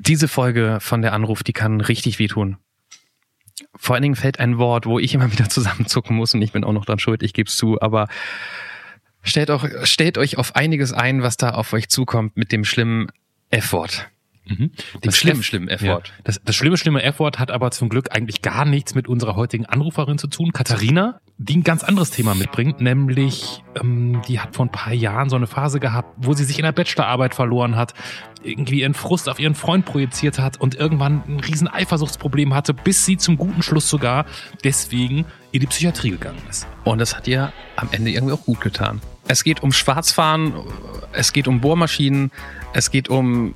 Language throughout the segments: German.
Diese Folge von der Anruf, die kann richtig wehtun. Vor allen Dingen fällt ein Wort, wo ich immer wieder zusammenzucken muss und ich bin auch noch dran schuld, ich gebe es zu, aber stellt, auch, stellt euch auf einiges ein, was da auf euch zukommt mit dem schlimmen F-Wort. Mhm. Dem Das schlimmen, schlimmen Ja. F-Wort. Das, das schlimme, schlimme F-Wort hat aber zum Glück eigentlich gar nichts mit unserer heutigen Anruferin zu tun, Katharina, die ein ganz anderes Thema mitbringt, nämlich ähm, die hat vor ein paar Jahren so eine Phase gehabt, wo sie sich in der Bachelorarbeit verloren hat, irgendwie ihren Frust auf ihren Freund projiziert hat und irgendwann ein riesen Eifersuchtsproblem hatte, bis sie zum guten Schluss sogar deswegen in die Psychiatrie gegangen ist. Und das hat ihr am Ende irgendwie auch gut getan. Es geht um Schwarzfahren, es geht um Bohrmaschinen, es geht um,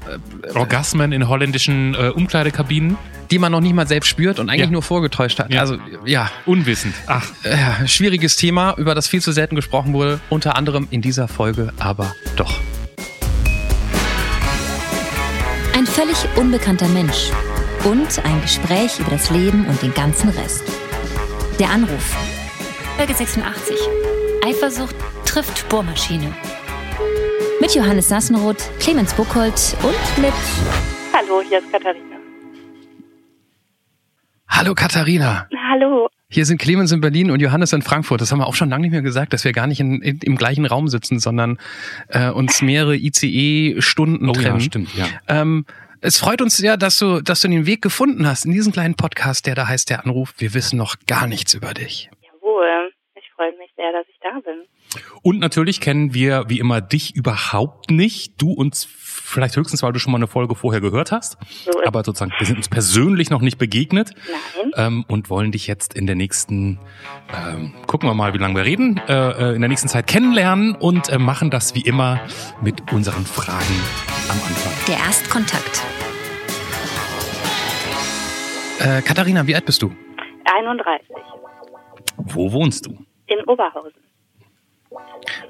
äh, Orgasmen in holländischen äh, Umkleidekabinen, die man noch nicht mal selbst spürt und eigentlich Ja. nur vorgetäuscht hat. Ja. Also ja, unwissend. Ach, äh, schwieriges Thema, über das viel zu selten gesprochen wurde, unter anderem in dieser Folge, aber doch. Ein völlig unbekannter Mensch und ein Gespräch über das Leben und den ganzen Rest. Der Anruf. Folge 86. Eifersucht trifft Bohrmaschine. Mit Johannes Sassenroth, Clemens Buchholz und mit Hallo, hier ist Katharina. Hallo Katharina. Hallo. Hier sind Clemens in Berlin und Johannes in Frankfurt. Das haben wir auch schon lange nicht mehr gesagt, dass wir gar nicht in, in, im gleichen Raum sitzen, sondern äh, uns mehrere ICE-Stunden oh ja, trennen. stimmt, ja. Ähm, es freut uns sehr, dass du, dass du den Weg gefunden hast in diesen kleinen Podcast, der da heißt der Anruf. Wir wissen noch gar nichts über dich. Jawohl. Ich freue mich sehr, dass ich da bin. Und natürlich kennen wir wie immer dich überhaupt nicht. Du uns vielleicht höchstens, weil du schon mal eine Folge vorher gehört hast. So Aber sozusagen, wir sind uns persönlich noch nicht begegnet Nein. ähm, und wollen dich jetzt in der nächsten, ähm, gucken wir mal, wie lange wir reden, äh, äh, in der nächsten Zeit kennenlernen und äh, machen das wie immer mit unseren Fragen am Anfang. der Erstkontakt. Äh, Katharina, wie alt bist du? 31. Wo wohnst du? In Oberhausen.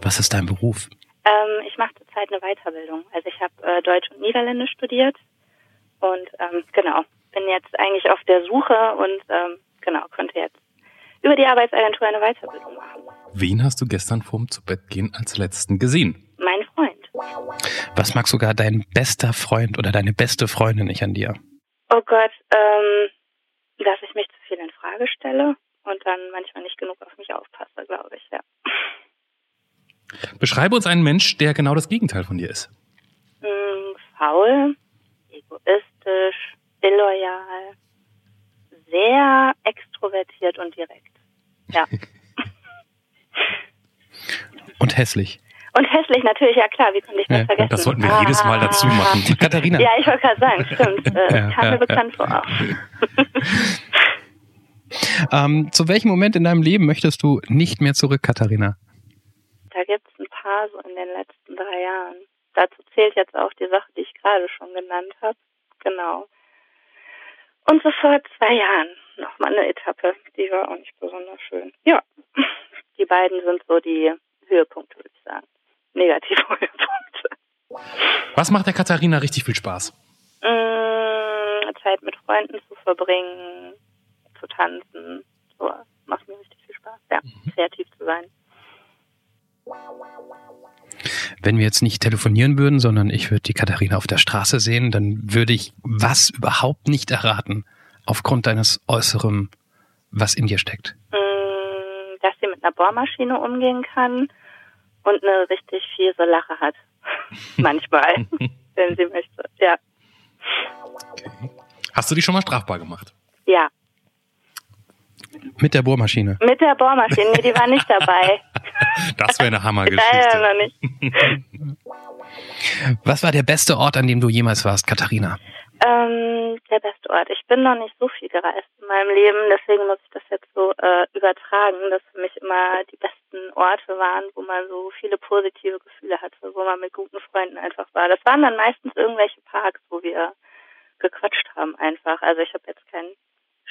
Was ist dein Beruf? Ähm, ich mache zurzeit eine Weiterbildung. Also ich habe äh, Deutsch und Niederländisch studiert. Und ähm, genau, bin jetzt eigentlich auf der Suche und ähm, genau, konnte jetzt über die Arbeitsagentur eine Weiterbildung machen. Wen hast du gestern vorm Zubettgehen als letzten gesehen? Mein Freund. Was mag sogar dein bester Freund oder deine beste Freundin nicht an dir? Oh Gott, ähm, dass ich mich zu viel in Frage stelle und dann manchmal nicht genug auf mich aufpasse, glaube ich, ja. Beschreibe uns einen Mensch, der genau das Gegenteil von dir ist. Hm, faul, egoistisch, illoyal, sehr extrovertiert und direkt. Ja. Und hässlich. Und hässlich natürlich, ja klar, wie konnte ich das Ja, vergessen? Das sollten wir jedes Mal dazu machen. Katharina. Ja, ich wollte gerade sagen, stimmt. Äh, Ja, kam ja, mir bekannt vor. Ähm, zu welchem Moment in deinem Leben möchtest du nicht mehr zurück, Katharina? Da gibt es ein paar so in den letzten drei Jahren. Dazu zählt jetzt auch die Sache, die ich gerade schon genannt habe. Genau. Und so vor zwei Jahren nochmal eine Etappe, die war auch nicht besonders schön. Ja, die beiden sind so die Höhepunkte, würde ich sagen. Negative Höhepunkte. Was macht der Katharina richtig viel Spaß? Mm, Zeit mit Freunden zu verbringen, zu tanzen, so macht mir richtig viel Spaß. Ja, kreativ zu sein. Wenn wir jetzt nicht telefonieren würden, sondern ich würde die Katharina auf der Straße sehen, dann würde ich was überhaupt nicht erraten, aufgrund deines Äußeren, was in dir steckt. Mm, dass sie mit einer Bohrmaschine umgehen kann und eine richtig fiese Lache hat. Manchmal, wenn sie möchte. Ja. Hast du dich schon mal strafbar gemacht? Ja. Mit der Bohrmaschine. Mit der Bohrmaschine, nee, die war nicht dabei. Das wäre eine Hammergeschichte. noch nicht. Was war der beste Ort, an dem du jemals warst, Katharina? Ähm, der beste Ort. Ich bin noch nicht so viel gereist in meinem Leben, deswegen muss ich das jetzt so äh, übertragen, dass für mich immer die besten Orte waren, wo man so viele positive Gefühle hatte, wo man mit guten Freunden einfach war. Das waren dann meistens irgendwelche Parks, wo wir gequatscht haben einfach. Also ich habe jetzt keinen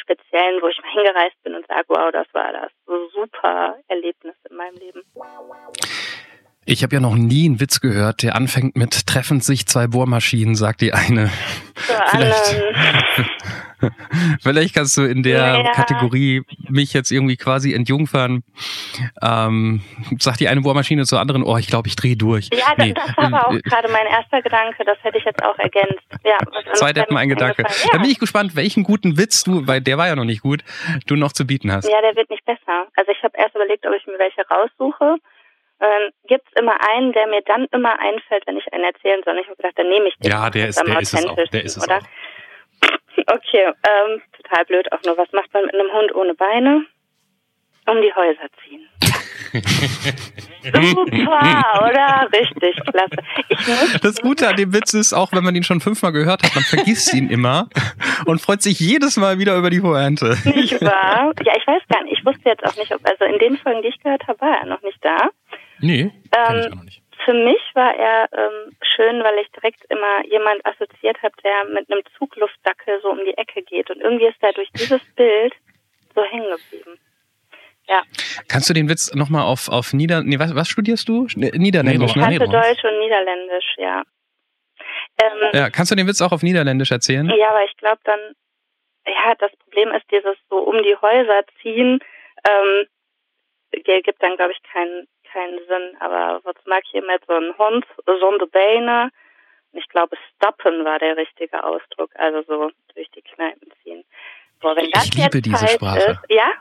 speziellen, wo ich mal hingereist bin und sage, wow, das war das. Super Erlebnis in meinem Leben. Ich habe ja noch nie einen Witz gehört, der anfängt mit treffen sich zwei Bohrmaschinen, sagt die eine. Ja, Vielleicht, vielleicht kannst du in der Ja. Kategorie mich jetzt irgendwie quasi entjungfern. Ähm, sagt die eine Bohrmaschine zur anderen, oh, ich glaube, ich drehe durch. Ja, das, Nee, das war aber auch äh, gerade mein erster Gedanke. Das hätte ich jetzt auch ergänzt. Ja, Zweiter wäre hätte mir ein Gedanke. eingefallen. Da bin ich gespannt, welchen guten Witz du, weil der war ja noch nicht gut, du noch zu bieten hast. Ja, der wird nicht besser. Also ich habe erst überlegt, ob ich mir welche raussuche. Ähm, Gibt es immer einen, der mir dann immer einfällt, wenn ich einen erzählen soll. Ich habe gedacht, dann nehme ich den. Ja, der ist, der ist es auch. Der ist es oder? auch. Okay, ähm, total blöd auch nur. Was macht man mit einem Hund ohne Beine? Um die Häuser ziehen. Super, oder? Richtig, klasse. Ich muss Das Gute an dem Witz ist, auch wenn man ihn schon fünfmal gehört hat, man vergisst ihn immer und freut sich jedes Mal wieder über die Pointe. nicht wahr? Ja, ich weiß gar nicht. Ich wusste jetzt auch nicht, ob, also in den Folgen, die ich gehört habe, war er noch nicht da. Nee, kenn ich Ähm, auch noch nicht. Für mich war er ähm, schön, weil ich direkt immer jemand assoziiert habe, der mit einem Zugluftdackel so um die Ecke geht. Und irgendwie ist er durch dieses Bild so hängen geblieben. Ja, Kannst du den Witz nochmal auf, auf Nieder... Nee, was, was studierst du? Niederländisch, ich Nee, ne? hatte Nederlands. Deutsch und Niederländisch, ja. Ähm, Ja, kannst du den Witz auch auf Niederländisch erzählen? Ja, aber ich glaube dann, ja, das Problem ist dieses so um die Häuser ziehen, ähm, gibt dann, glaube ich, keinen keinen Sinn. Aber was mag hier mit so einem Hund, so Beine? Und ich glaube, stoppen war der richtige Ausdruck, also so durch die Kneipen ziehen. Boah, wenn das Ich liebe diese Sprache. Ist, ja?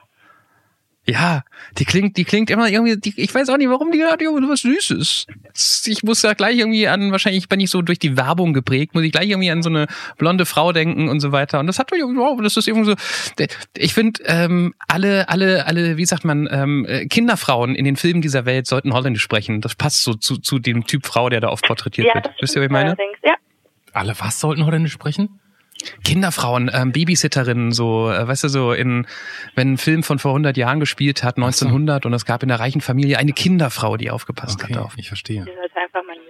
Ja, die klingt, die klingt immer irgendwie, die, ich weiß auch nicht, warum die hat irgendwie was Süßes. Ich muss ja gleich irgendwie an, wahrscheinlich bin ich so durch die Werbung geprägt, muss ich gleich irgendwie an so eine blonde Frau denken und so weiter. Und das hat mich irgendwie, wow, das ist irgendwie so, ich finde, ähm, alle, alle, alle, wie sagt man, ähm, äh, Kinderfrauen in den Filmen dieser Welt sollten Holländisch sprechen. Das passt so zu, zu dem Typ Frau, der da oft porträtiert Ja, wird. das Wisst ihr, was ich meine? allerdings. Ja, Alle was sollten Holländisch sprechen? Kinderfrauen, ähm, Babysitterinnen, so, äh, weißt du, so in, wenn ein Film von vor 100 Jahren gespielt hat, 1900, und es gab in der reichen Familie eine Kinderfrau, die aufgepasst Okay, hat auf. ich verstehe.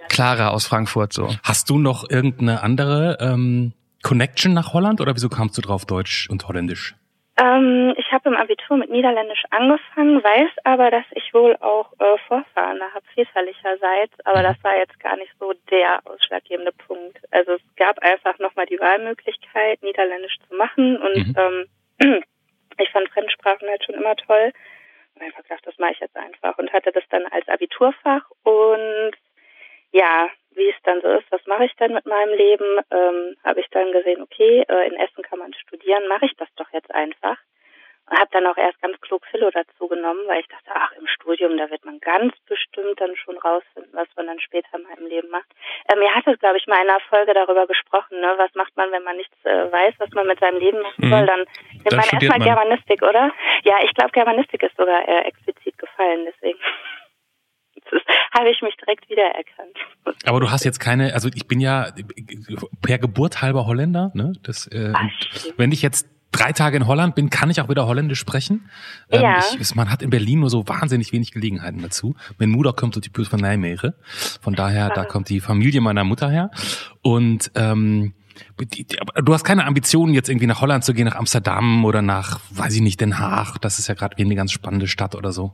Clara aus Frankfurt, so. Hast du noch irgendeine andere ähm, Connection nach Holland oder wieso kamst du drauf Deutsch und Holländisch? Ähm, ich habe im Abitur mit Niederländisch angefangen, weiß aber, dass ich wohl auch äh, Vorfahren habe väterlicherseits, aber das war jetzt gar nicht so der ausschlaggebende Punkt. Also es gab einfach nochmal die Wahlmöglichkeit, Niederländisch zu machen und Mhm. ähm, ich fand Fremdsprachen halt schon immer toll. Und einfach gedacht, das mache ich jetzt einfach und hatte das dann als Abiturfach und ja, wie es dann so ist, was mache ich dann mit meinem Leben, ähm, habe ich dann gesehen, okay, äh, in Essen kann man studieren, mache ich das doch jetzt einfach. Und habe dann auch erst ganz klug Philo dazu genommen, weil ich dachte, ach, im Studium, da wird man ganz bestimmt dann schon rausfinden, was man dann später mal im Leben macht. Ähm, ihr hattet, glaube ich, mal in einer Folge darüber gesprochen, ne? was macht man, wenn man nichts äh, weiß, was man mit seinem Leben machen Mhm. soll, dann nimmt Dann man erstmal man. Germanistik, oder? Ja, ich glaube, Germanistik ist sogar äh, explizit gefallen, deswegen ist- habe ich mich direkt wiedererkannt. Aber du hast jetzt keine, also ich bin ja per Geburt halber Holländer, ne? Das, äh, Ach, wenn ich jetzt drei Tage in Holland bin, kann ich auch wieder Holländisch sprechen. Ähm, Ja. ich, man hat in Berlin nur so wahnsinnig wenig Gelegenheiten dazu. Mein Mutter kommt so typisch von Nijmegen. Von daher, da Ah. kommt die Familie meiner Mutter her. Und ähm, die, die, du hast keine Ambitionen, jetzt irgendwie nach Holland zu gehen, nach Amsterdam oder nach, weiß ich nicht, Den Haag. Das ist ja gerade eine ganz spannende Stadt oder so.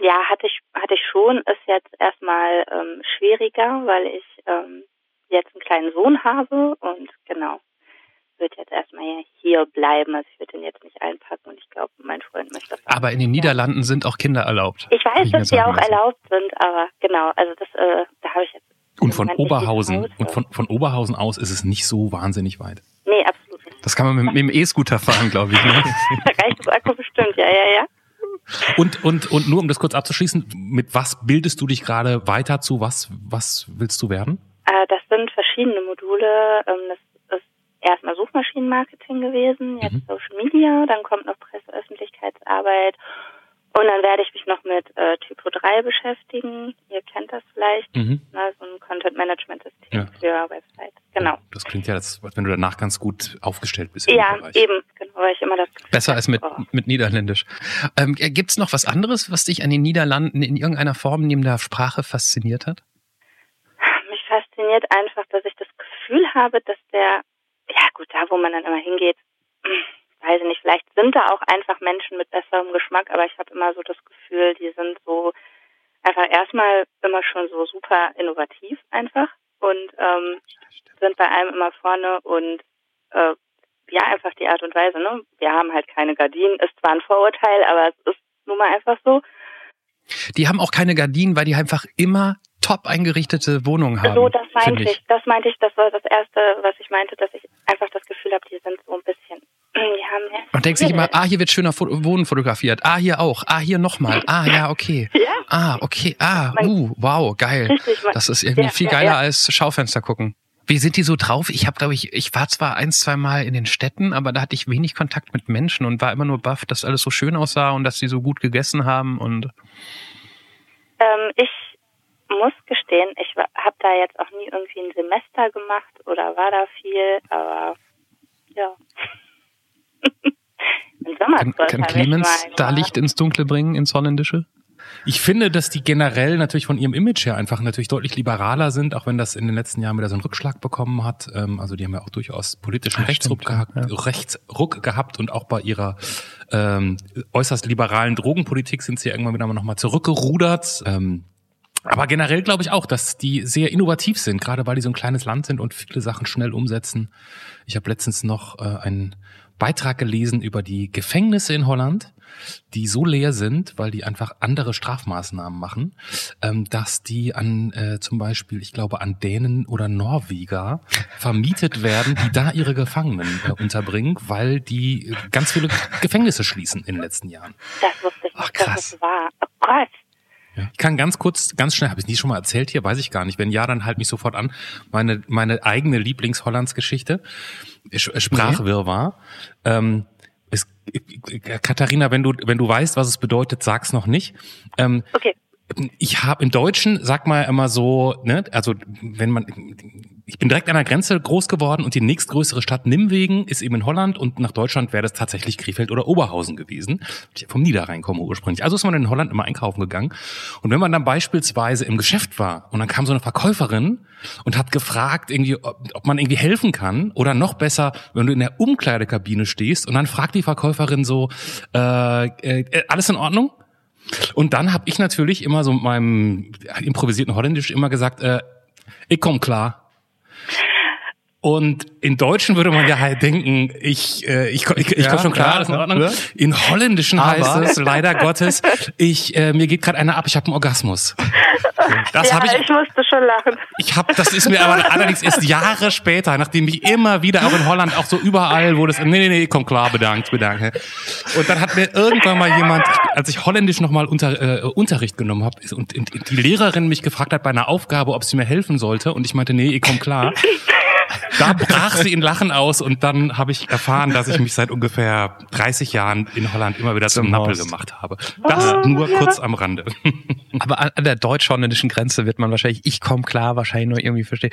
Ja, hatte ich, hatte ich schon. Ist jetzt erstmal ähm, schwieriger, weil ich ähm, jetzt einen kleinen Sohn habe und genau, wird jetzt erstmal hier bleiben. Also ich würde den jetzt nicht einpacken und ich glaube, mein Freund möchte das. Aber in den Niederlanden sind auch Kinder erlaubt. Ich weiß, dass die auch lassen. erlaubt sind, aber genau, also das, äh, da habe ich jetzt. Und von Oberhausen, und von, von Oberhausen aus ist es nicht so wahnsinnig weit. Nee, absolut nicht. Das kann man mit, mit dem E-Scooter fahren, glaube ich. Ne? Da reicht das Akku bestimmt, ja, ja, ja. Und, und, und nur um das kurz abzuschließen, mit was bildest du dich gerade weiter zu? Was, was willst du werden? Äh, das sind verschiedene Module. Ähm, das ist erstmal Suchmaschinenmarketing gewesen, jetzt Mhm. Social Media, dann kommt noch Presse, Öffentlichkeitsarbeit und dann werde ich mich noch mit äh, Typo 3 beschäftigen. Ihr kennt das vielleicht, Mhm. ne, so ein Content Management System Ja. für Websites. Genau. Das klingt ja, als wenn du danach ganz gut aufgestellt bist. Ja, eben, genau, weil ich immer das Besser als mit, Oh. mit Niederländisch. Ähm, Gibt es noch was anderes, was dich an den Niederlanden in irgendeiner Form neben der Sprache fasziniert hat? mich fasziniert einfach, dass ich das Gefühl habe, dass der, ja gut, da wo man dann immer hingeht, weiß ich nicht, vielleicht sind da auch einfach Menschen mit besserem Geschmack, aber ich habe immer so das Gefühl, die sind so einfach erstmal immer schon so super innovativ einfach. und ähm, sind bei allem immer vorne und äh, ja, einfach die Art und Weise. Ne? Wir haben halt keine Gardinen, ist zwar ein Vorurteil, aber es ist nun mal einfach so. Die haben auch keine Gardinen, weil die einfach immer top eingerichtete Wohnungen haben. So, das meinte ich. ich. Das meinte ich, das war das Erste, was ich meinte, dass ich einfach das Gefühl habe, die sind so ein bisschen, ja. Man denkt sich immer, ah, hier wird schöner Wohnen fotografiert. Ah, hier auch. Ah, hier nochmal. Ah, ja, okay. Ja. Ah, okay. Ah, uh, wow, geil. Richtig, Das ist irgendwie Ja, viel geiler als Schaufenster gucken. Wie sind die so drauf? Ich habe, glaube ich, ich war zwar ein, zwei Mal in den Städten, aber da hatte ich wenig Kontakt mit Menschen und war immer nur baff, dass alles so schön aussah und dass sie so gut gegessen haben und Ähm, ich muss gestehen, ich habe da jetzt auch nie irgendwie ein Semester gemacht oder war da viel, aber ja. Kann, kann Clemens da Licht ins Dunkle bringen, ins Holländische? Ich finde, dass die generell natürlich von ihrem Image her einfach natürlich deutlich liberaler sind, auch wenn das in den letzten Jahren wieder so einen Rückschlag bekommen hat. Ähm, also die haben ja auch durchaus politischen Ah, Rechtsruck, stimmt, gehabt, Rechtsruck gehabt und auch bei ihrer ähm, äußerst liberalen Drogenpolitik sind sie irgendwann wieder mal nochmal zurückgerudert. Ähm, aber generell glaube ich auch, dass die sehr innovativ sind, gerade weil die so ein kleines Land sind und viele Sachen schnell umsetzen. Ich habe letztens noch äh, einen Beitrag gelesen über die Gefängnisse in Holland, die so leer sind, weil die einfach andere Strafmaßnahmen machen, ähm, dass die an äh, zum Beispiel, ich glaube, an Dänen oder Norweger vermietet werden, die da ihre Gefangenen äh, unterbringen, weil die ganz viele Gefängnisse schließen in den letzten Jahren. Das wusste ich Ach, nicht, dass krass. es war. Oh Gott. Ja. Ich kann ganz kurz, ganz schnell, habe ich nie schon mal erzählt hier, weiß ich gar nicht. Wenn ja, dann halt mich sofort an. Meine, meine eigene Lieblings-Hollands-Geschichte, Sch- Sprachwirrwarr. Ähm, es, Katharina, wenn du, wenn du weißt, was es bedeutet, sag's noch nicht. Ähm, Okay. Ich habe im Deutschen, sag mal immer so, ne, also wenn man, ich bin direkt an der Grenze groß geworden und die nächstgrößere Stadt Nimwegen ist eben in Holland und nach Deutschland wäre das tatsächlich Krefeld oder Oberhausen gewesen. Ich vom Niederrhein komme ursprünglich. Also ist man in Holland immer einkaufen gegangen. Und wenn man dann beispielsweise im Geschäft war und dann kam so eine Verkäuferin und hat gefragt, irgendwie, ob, ob man irgendwie helfen kann oder noch besser, wenn du in der Umkleidekabine stehst und dann fragt die Verkäuferin so, äh, äh, alles in Ordnung? Und dann habe ich natürlich immer so mit meinem improvisierten Holländisch immer gesagt, äh, ich komm klar. Und in Deutschen würde man ja halt denken, ich, äh, ich, ich, ich Ja, komme schon klar, ja, alles in Ordnung. ja. In Holländischen Aber- heißt es leider Gottes, ich äh, mir geht gerade einer ab, ich habe einen Orgasmus. Das ja, habe ich, ich, musste schon lachen. ich habe, das ist mir aber allerdings erst Jahre später, nachdem ich immer wieder auch in Holland auch so überall, wo das, nee, nee, nee, komm klar, bedankt, bedankt. Und dann hat mir irgendwann mal jemand, als ich Holländisch nochmal unter, äh, Unterricht genommen habe und, und die Lehrerin mich gefragt hat bei einer Aufgabe, ob sie mir helfen sollte, und ich meinte, nee, ich komm klar. Da brach sie in Lachen aus und dann habe ich erfahren, dass ich mich seit ungefähr 30 Jahren in Holland immer wieder zum, Zum Nappel Horst. gemacht habe. Das nur kurz am Rande. Aber an der deutsch-holländischen Grenze wird man wahrscheinlich, ich komme klar, wahrscheinlich nur irgendwie verstehen.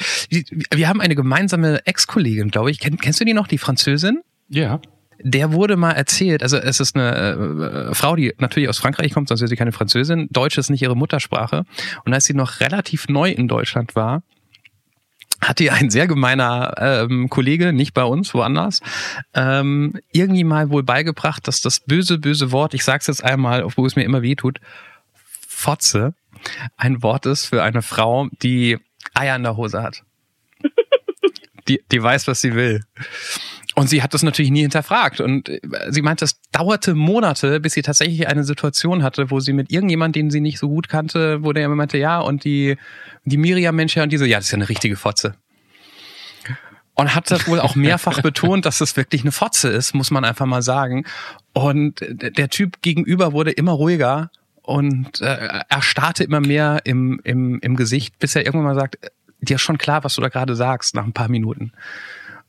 Wir haben eine gemeinsame Ex-Kollegin, glaube ich. Kenn, kennst du die noch, die Französin? Ja. Der wurde mal erzählt, also es ist eine äh, Frau, die natürlich aus Frankreich kommt, sonst wäre sie keine Französin. Deutsch ist nicht ihre Muttersprache. Und als sie noch relativ neu in Deutschland war, hat ihr ein sehr gemeiner ähm, Kollege, nicht bei uns, woanders, ähm, irgendwie mal wohl beigebracht, dass das böse, böse Wort, ich sag's jetzt einmal, wo es mir immer weh tut, Fotze, ein Wort ist für eine Frau, die Eier in der Hose hat. Die, die weiß, was sie will. Und sie hat das natürlich nie hinterfragt. Und äh, sie meinte, es dauerte Monate, bis sie tatsächlich eine Situation hatte, wo sie mit irgendjemand, den sie nicht so gut kannte, wo der immer meinte, ja, und die, die Miriam-Mensch, und die so, ja, das ist ja eine richtige Fotze. Und hat das wohl auch mehrfach betont, dass das wirklich eine Fotze ist, muss man einfach mal sagen. Und der Typ gegenüber wurde immer ruhiger und äh, er starrte immer mehr im, im, im Gesicht, bis er irgendwann mal sagt, dir ist schon klar, was du da gerade sagst, nach ein paar Minuten.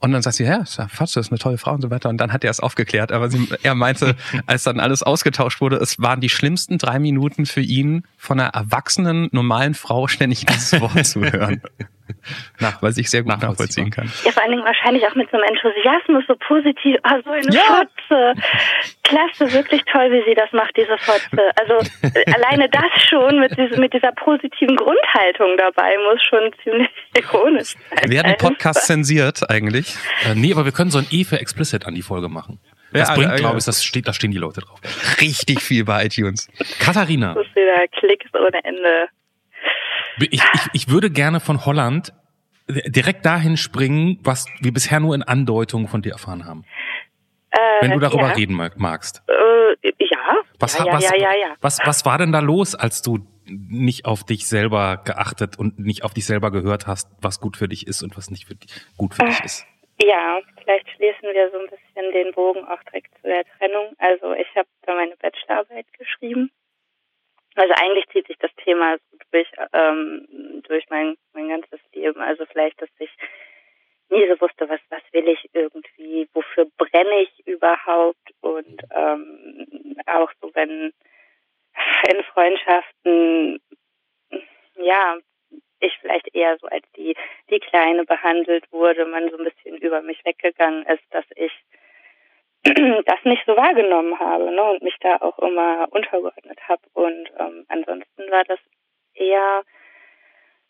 Und dann sagt sie, ja, Fotze, ist eine tolle Frau und so weiter. Und dann hat er es aufgeklärt. Aber sie, er meinte, als dann alles ausgetauscht wurde, es waren die schlimmsten drei Minuten für ihn, von einer erwachsenen, normalen Frau ständig dieses Wort zu hören. Nach, was ich sehr gut nachvollziehen kann. Ja, vor allen Dingen wahrscheinlich auch mit so einem Enthusiasmus, so positiv. Ah, so eine Ja. Fotze. Klasse, wirklich toll, wie sie das macht, diese Fotze. Also alleine das schon mit, diesem, mit dieser positiven Grundhaltung dabei muss schon ziemlich ironisch sein. Werden. Podcasts zensiert eigentlich? Äh, nee, aber wir können so ein E für explicit an die Folge machen. Das Ja, bringt, ja, glaube ja. ich, das steht, da stehen die Leute drauf. Richtig viel bei iTunes. Katharina, Das ist wieder Klicks ohne Ende. Ich, ich, ich würde gerne von Holland direkt dahin springen, was wir bisher nur in Andeutungen von dir erfahren haben. Äh, Wenn du darüber ja. reden mag- magst. Äh, ja. Was, ja, ja, was, ja, ja, ja. Was, was war denn da los, als du nicht auf dich selber geachtet und nicht auf dich selber gehört hast, was gut für dich ist und was nicht für dich, gut für dich ist? Ja, vielleicht schließen wir so ein bisschen den Bogen auch direkt zu der Trennung. Also ich habe da meine Bachelorarbeit geschrieben. Also eigentlich zieht sich das Thema durch, ähm, durch mein, mein ganzes Leben. Also vielleicht, dass ich nie so wusste, was, was will ich irgendwie, wofür brenne ich überhaupt und ähm, auch so, wenn in Freundschaften, ja, ich vielleicht eher so als die, die Kleine behandelt wurde, man so ein bisschen über mich weggegangen ist, dass ich das nicht so wahrgenommen habe ne, und mich da auch immer untergeordnet habe. Und ähm, ansonsten war das eher,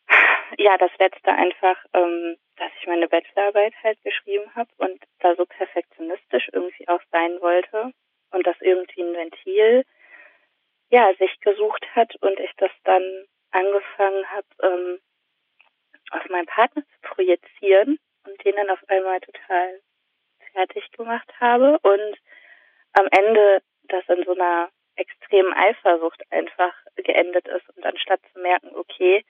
ja, das Letzte einfach, ähm, dass ich meine Bachelorarbeit halt geschrieben habe und da so perfektionistisch irgendwie auch sein wollte und das irgendwie ein Ventil, ja, sich gesucht hat und ich das dann angefangen habe, ähm, auf meinen Partner zu projizieren und den dann auf einmal total fertig gemacht habe und am Ende das in so einer extremen Eifersucht einfach geendet ist und anstatt zu merken, okay,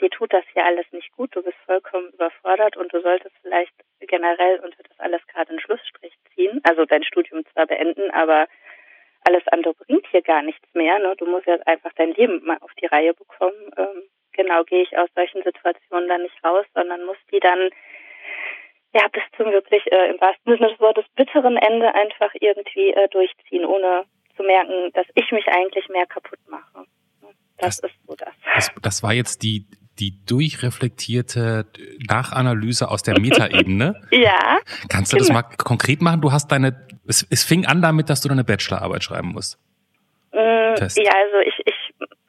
dir tut das hier alles nicht gut, du bist vollkommen überfordert und du solltest vielleicht generell unter das alles gerade einen Schlussstrich ziehen, also dein Studium zwar beenden, aber alles andere bringt hier gar nichts mehr. Ne? Du musst jetzt einfach dein Leben mal auf die Reihe bekommen. Ähm, genau, gehe ich aus solchen Situationen dann nicht raus, sondern muss die dann ja bis zum wirklich äh, im wahrsten Sinne des Wortes bitteren Ende einfach irgendwie äh, durchziehen, ohne zu merken, dass ich mich eigentlich mehr kaputt mache. Das, Das- ist so das. Das, das war jetzt die, die durchreflektierte Nachanalyse aus der Metaebene. Ja, Kannst du das Genau. mal konkret machen? Du hast deine, es, es fing an damit, dass du deine Bachelorarbeit schreiben musst. Test. Ja, also ich, ich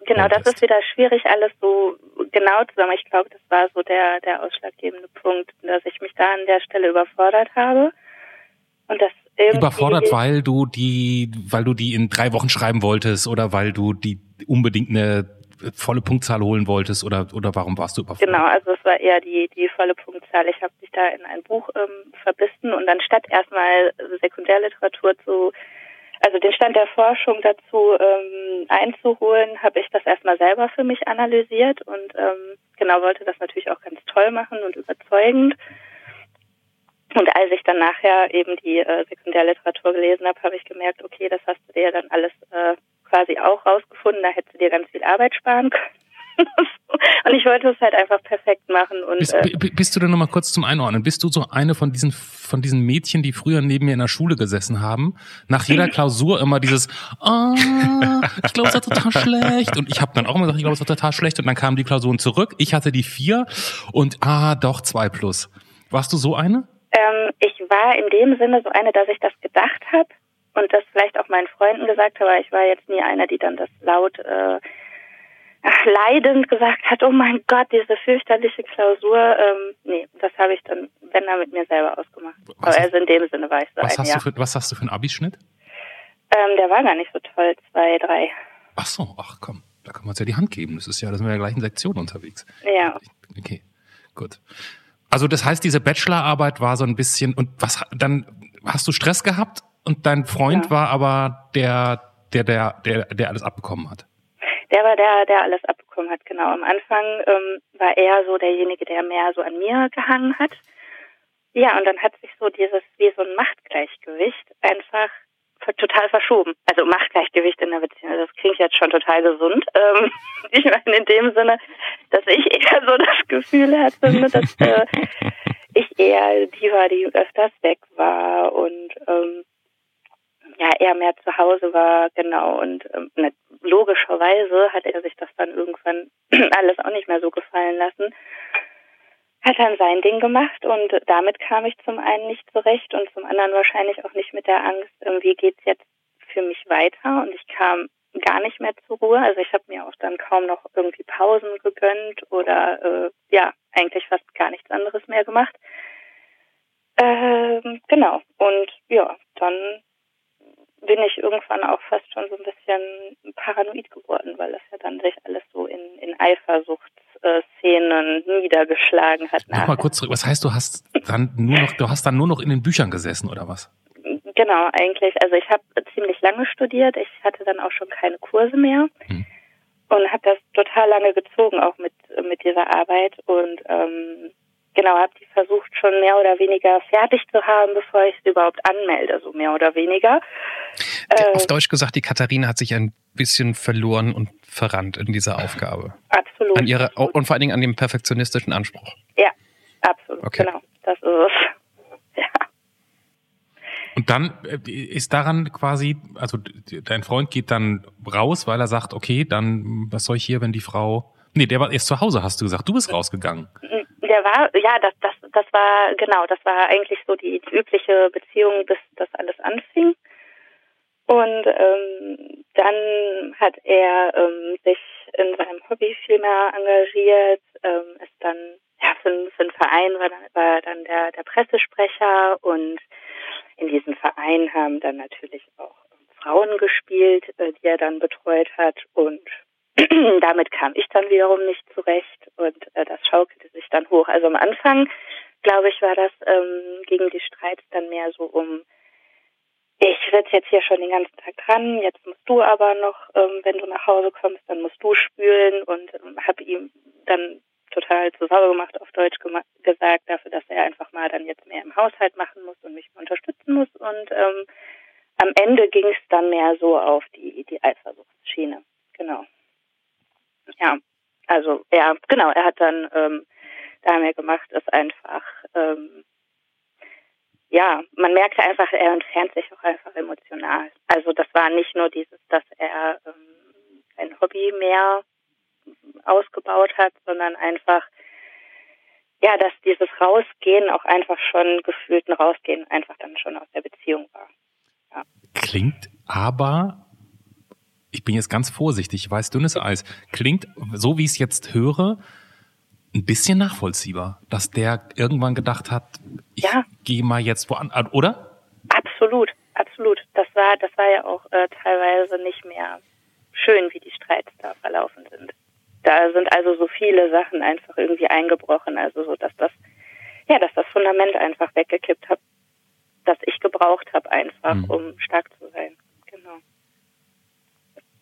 genau, Ja, das Test. ist wieder schwierig, alles so genau zusammen. Ich glaube, das war so der, der ausschlaggebende Punkt, dass ich mich da an der Stelle überfordert habe. Und das Überfordert, weil du die, weil du die in drei Wochen schreiben wolltest oder weil du die unbedingt eine volle Punktzahl holen wolltest oder, oder warum warst du überfordert? Genau, also es war eher die, die volle Punktzahl. Ich habe mich da in ein Buch ähm, verbissen und anstatt erstmal Sekundärliteratur zu, also den Stand der Forschung dazu ähm, einzuholen, habe ich das erstmal selber für mich analysiert und ähm, genau wollte das natürlich auch ganz toll machen und überzeugend. Und als ich dann nachher eben die äh, Sekundärliteratur gelesen habe, habe ich gemerkt, okay, das hast du dir dann alles äh, quasi auch rausgefunden, da hättest du dir ganz viel Arbeit sparen können. und ich wollte es halt einfach perfekt machen und Bist, äh, bist du denn nochmal kurz zum Einordnen? Bist du so eine von diesen, von diesen Mädchen, die früher neben mir in der Schule gesessen haben? Nach jeder Klausur immer dieses, ah, ich glaube, es war total schlecht. Und ich habe dann auch immer gesagt, ich glaube, es war total schlecht. Und dann kamen die Klausuren zurück. Ich hatte die vier und ah, doch zwei plus. Warst du so eine? Ähm, ich war in dem Sinne so eine, dass ich das gedacht habe und das vielleicht auch meinen Freunden gesagt habe, aber ich war jetzt nie eine, die dann das laut äh, leidend gesagt hat, oh mein Gott, diese fürchterliche Klausur. Ähm, nee, das habe ich dann, wenn dann mit mir selber ausgemacht. Was- also in dem Sinne war ich so Was eine, hast, ja. du für, was hast du für einen Abischnitt? Ähm, der war gar nicht so toll, zwei, drei. Ach so, ach komm, da kann man uns ja die Hand geben. Das ist ja, da sind wir in der gleichen Sektion unterwegs. Ja. Okay, gut. Also das heißt, diese Bachelorarbeit war so ein bisschen und was dann hast du Stress gehabt und dein Freund Ja. war aber der der der der der alles abbekommen hat. Der war der, der alles abbekommen hat, genau. Am Anfang ähm, war er so derjenige, der mehr so an mir gehangen hat. Ja, und dann hat sich so dieses, wie so ein Machtgleichgewicht einfach total verschoben. Also Machtgleichgewicht in der Beziehung, also das klingt jetzt schon total gesund. Ähm, ich meine in dem Sinne, dass ich eher so das Gefühl hatte, ne, dass äh, ich eher die war, die öfters weg war und ähm, ja, er mehr zu Hause war, genau. Und ähm, na, logischerweise hat er sich das dann irgendwann alles auch nicht mehr so gefallen lassen. Hat dann sein Ding gemacht und damit kam ich zum einen nicht zurecht und zum anderen wahrscheinlich auch nicht mit der Angst, ähm, wie geht's jetzt für mich weiter. Und ich kam gar nicht mehr zur Ruhe. Also ich habe mir auch dann kaum noch irgendwie Pausen gegönnt oder äh, ja, eigentlich fast gar nichts anderes mehr gemacht. Ähm, genau. Und ja, dann bin ich irgendwann auch fast schon so ein bisschen paranoid geworden, weil das ja dann sich alles so in, in Eifersucht Szenen niedergeschlagen hat. Noch mal kurz zurück. Was heißt, du hast dann nur noch, du hast dann nur noch in den Büchern gesessen oder was? Genau, eigentlich. Also ich habe ziemlich lange studiert. Ich hatte dann auch schon keine Kurse mehr hm. und habe das total lange gezogen, auch mit mit dieser Arbeit und ähm, genau, habe die versucht schon mehr oder weniger fertig zu haben, bevor ich sie überhaupt anmelde, so mehr oder weniger. Äh, Auf Deutsch gesagt, die Katharina hat sich ein bisschen verloren und verrannt in dieser Aufgabe. Absolut. An ihrer, und vor allen Dingen an dem perfektionistischen Anspruch. Ja, absolut. Okay. Genau, das ist es. Ja. Und dann äh, ist daran quasi, also dein Freund geht dann raus, weil er sagt, okay, dann was soll ich hier, wenn die Frau Nee, der war erst zu Hause, hast du gesagt. Du bist rausgegangen. Der war, ja, das, das, das war, genau, das war eigentlich so die, die übliche Beziehung, bis das alles anfing. Und ähm, dann hat er ähm, sich in seinem Hobby viel mehr engagiert, ähm, ist dann ja, für, für einen Verein war dann, war dann der, der Pressesprecher und in diesem Verein haben dann natürlich auch Frauen gespielt, äh, die er dann betreut hat und damit kam ich dann wiederum nicht zurecht und äh, das schaukelte sich dann hoch. Also am Anfang, glaube ich, war das ähm, gegen die Streits dann mehr so um, sitze jetzt hier schon den ganzen Tag dran, jetzt musst du aber noch, ähm, wenn du nach Hause kommst, dann musst du spülen und ähm, habe ihm dann total zu sauer gemacht, auf Deutsch gesagt, dafür, dass er einfach mal dann jetzt mehr im Haushalt machen muss und mich unterstützen muss. Und ähm, am Ende ging es dann mehr so auf die, die Eifersuchtsschiene. Genau. Ja, also ja, genau, er hat dann ähm, da mehr gemacht, ist einfach, ähm, ja, man merkte einfach, er entfernt sich auch einfach emotional. Also das war nicht nur dieses, dass er ähm, ein Hobby mehr ausgebaut hat, sondern einfach, ja, dass dieses Rausgehen auch einfach schon gefühlt ein Rausgehen einfach dann schon aus der Beziehung war. Ja. Klingt aber ich bin jetzt ganz vorsichtig, ich weiß dünnes Eis, klingt, so wie ich es jetzt höre, ein bisschen nachvollziehbar, dass der irgendwann gedacht hat, ich ja. gehe mal jetzt woanders, oder? Absolut, absolut. Das war, das war ja auch äh, teilweise nicht mehr schön, wie die Streits da verlaufen sind. Da sind also so viele Sachen einfach irgendwie eingebrochen, also so, dass das, ja, dass das Fundament einfach weggekippt hat, das ich gebraucht habe einfach, mhm. um stark zu sein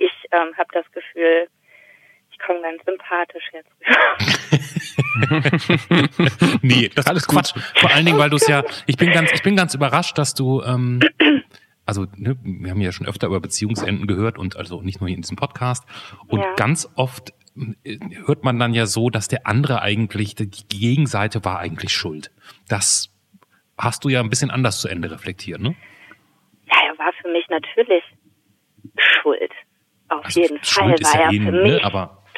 ich ähm, habe das Gefühl, ich komme ganz sympathisch jetzt nee, das ist alles Quatsch. Vor allen Dingen, weil du es ja, ich bin ganz, ich bin ganz überrascht, dass du, ähm, also ne, wir haben ja schon öfter über Beziehungsenden gehört und also nicht nur hier in diesem Podcast und ja. ganz oft äh, hört man dann ja so, dass der andere eigentlich, die Gegenseite war eigentlich schuld. Das hast du ja ein bisschen anders zu Ende reflektiert, ne? Ja, er war für mich natürlich schuld. Auf also jeden Fall war er ja für ne, mich ne?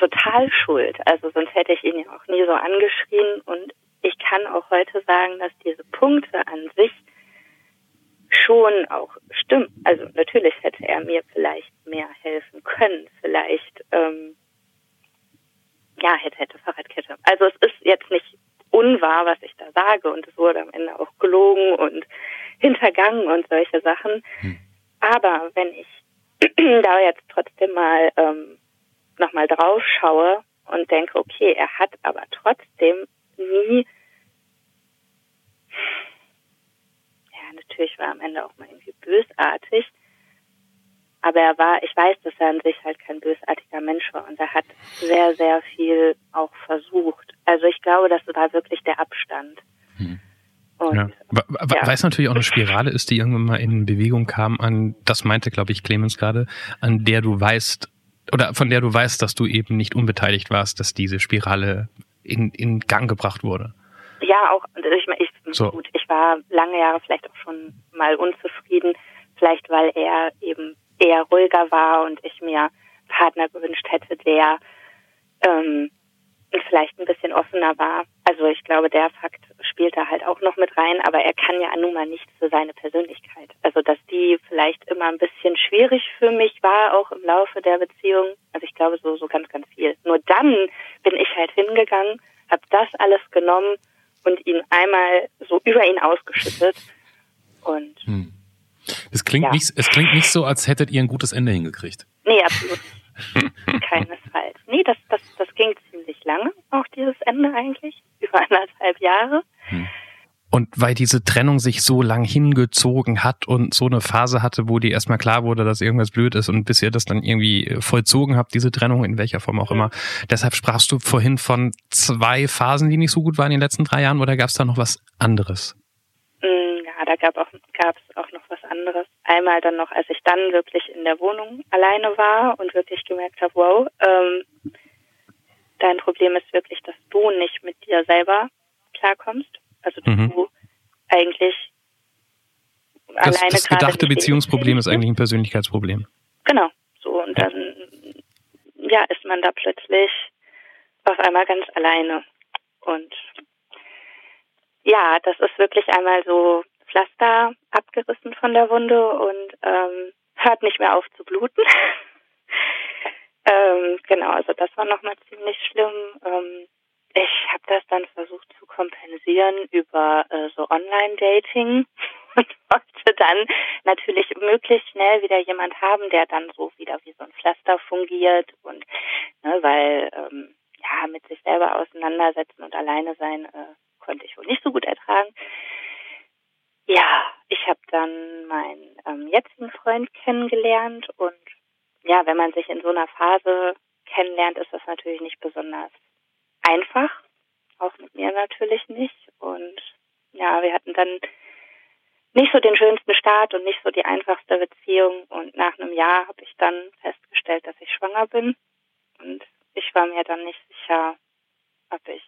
Total schuld. Also sonst hätte ich ihn ja auch nie so angeschrien. Und ich kann auch heute sagen, dass diese Punkte an sich schon auch stimmen. Also natürlich hätte er mir vielleicht mehr helfen können. Vielleicht, ähm, ja, hätte, hätte Fahrradkette. Also es ist jetzt nicht unwahr, was ich da sage. Und es wurde am Ende auch gelogen und hintergangen und solche Sachen. Hm. Aber wenn ich da jetzt trotzdem mal ähm, nochmal drauf schaue und denke, okay, er hat aber trotzdem nie, ja, natürlich war er am Ende auch mal irgendwie bösartig, aber er war, ich weiß, dass er an sich halt kein bösartiger Mensch war und er hat sehr, sehr viel auch versucht. Also ich glaube, das war wirklich der Abstand. Hm. Und, ja. ja. Weil es natürlich auch eine Spirale ist, die irgendwann mal in Bewegung kam, an, das meinte, glaube ich, Clemens gerade, an der du weißt, oder von der du weißt, dass du eben nicht unbeteiligt warst, dass diese Spirale in, in Gang gebracht wurde. Ja, auch, also ich, ich, so. gut, ich war lange Jahre vielleicht auch schon mal unzufrieden, vielleicht weil er eben eher ruhiger war und ich mir Partner gewünscht hätte, der ähm, vielleicht ein bisschen offener war. Also ich glaube, der Fakt spielt da halt auch noch mit rein, aber er kann ja nun mal nichts für seine Persönlichkeit. Also dass die vielleicht immer ein bisschen schwierig für mich war, auch im Laufe der Beziehung. Also ich glaube so, so ganz, ganz viel. Nur dann bin ich halt hingegangen, habe das alles genommen und ihn einmal so über ihn ausgeschüttet. Und hm. es klingt ja. nicht, es klingt nicht so, als hättet ihr ein gutes Ende hingekriegt. Nee, absolut. keinesfalls. Nee, das, das, das ging ziemlich lange, auch dieses Ende eigentlich, über anderthalb Jahre. Hm. Und weil diese Trennung sich so lang hingezogen hat und so eine Phase hatte, wo die erstmal klar wurde, dass irgendwas blöd ist und bis ihr das dann irgendwie äh, vollzogen habt, diese Trennung, in welcher Form auch immer. Deshalb sprachst du vorhin von zwei Phasen, die nicht so gut waren in den letzten drei Jahren oder gab es da noch was anderes? Mm, ja, da gab es auch noch was anderes. Einmal dann noch, als ich dann wirklich in der Wohnung alleine war und wirklich gemerkt habe, wow, ähm, dein Problem ist wirklich, dass du nicht mit dir selber klarkommst also mhm. du eigentlich das, alleine Das gedachte Beziehungsproblem ist eigentlich ein Persönlichkeitsproblem. Genau. So, und dann ja, ist man da plötzlich auf einmal ganz alleine. Und ja, das ist wirklich einmal so Pflaster abgerissen von der Wunde und ähm, hört nicht mehr auf zu bluten. ähm, genau, also das war nochmal ziemlich schlimm. Ähm, ich habe das dann versucht zu kompensieren über äh, so Online-Dating und wollte dann natürlich möglichst schnell wieder jemand haben, der dann so wieder wie so ein Pflaster fungiert und ne, weil ähm, ja mit sich selber auseinandersetzen und alleine sein äh, konnte ich wohl nicht so gut ertragen. Ja, ich habe dann meinen ähm, jetzigen Freund kennengelernt und ja, wenn man sich in so einer Phase kennenlernt, ist das natürlich nicht besonders einfach, auch mit mir natürlich nicht. Und ja, wir hatten dann nicht so den schönsten Start und nicht so die einfachste Beziehung. Und nach einem Jahr habe ich dann festgestellt, dass ich schwanger bin. Und ich war mir dann nicht sicher, ob ich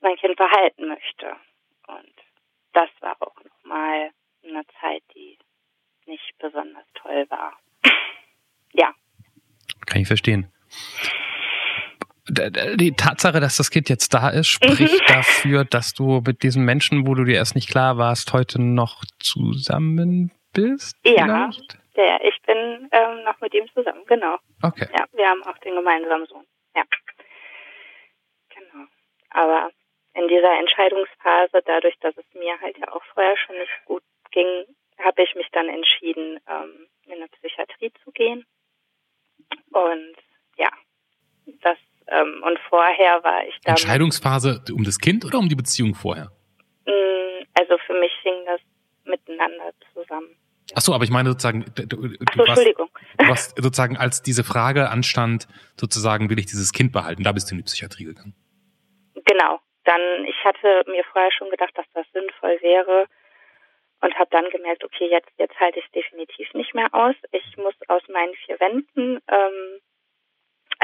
mein Kind behalten möchte. Und das war auch nochmal eine Zeit, die nicht besonders toll war. ja. Kann ich verstehen die Tatsache, dass das Kind jetzt da ist, spricht mhm. dafür, dass du mit diesem Menschen, wo du dir erst nicht klar warst, heute noch zusammen bist? Ja, ja ich bin ähm, noch mit ihm zusammen, genau. Okay. Ja, wir haben auch den gemeinsamen Sohn. Ja. Genau. Aber in dieser Entscheidungsphase, dadurch, dass es mir halt ja auch vorher schon nicht gut ging, habe ich mich dann entschieden, ähm, in eine Psychiatrie zu gehen. Und ja, das ähm, und vorher war ich da. Entscheidungsphase um das Kind oder um die Beziehung vorher? Mm, also für mich hing das miteinander zusammen. Ach so, aber ich meine sozusagen, du, du, Ach so, Entschuldigung. du warst sozusagen, als diese Frage anstand, sozusagen, will ich dieses Kind behalten, da bist du in die Psychiatrie gegangen. Genau. Dann, ich hatte mir vorher schon gedacht, dass das sinnvoll wäre und habe dann gemerkt, okay, jetzt, jetzt halte ich es definitiv nicht mehr aus. Ich muss aus meinen vier Wänden ähm,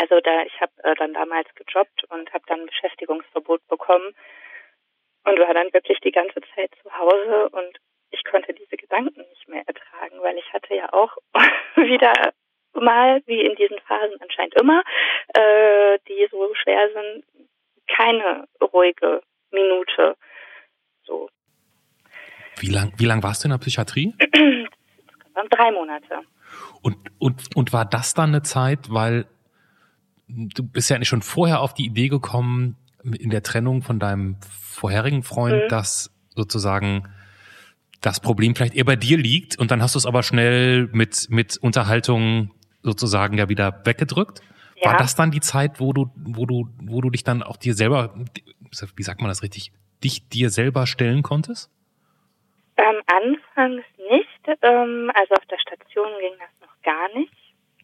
also da, ich habe äh, dann damals gejobbt und habe dann Beschäftigungsverbot bekommen und war dann wirklich die ganze Zeit zu Hause und ich konnte diese Gedanken nicht mehr ertragen, weil ich hatte ja auch wieder mal, wie in diesen Phasen anscheinend immer, äh, die so schwer sind, keine ruhige Minute. So. Wie lang, wie lang warst du in der Psychiatrie? Drei Monate. Und, und, und war das dann eine Zeit, weil du bist ja nicht schon vorher auf die Idee gekommen, in der Trennung von deinem vorherigen Freund, mhm. dass sozusagen das Problem vielleicht eher bei dir liegt und dann hast du es aber schnell mit, mit Unterhaltung sozusagen ja wieder weggedrückt. Ja. War das dann die Zeit, wo du, wo du, wo du dich dann auch dir selber, wie sagt man das richtig, dich dir selber stellen konntest? Ähm, anfangs nicht. Ähm, also auf der Station ging das noch gar nicht.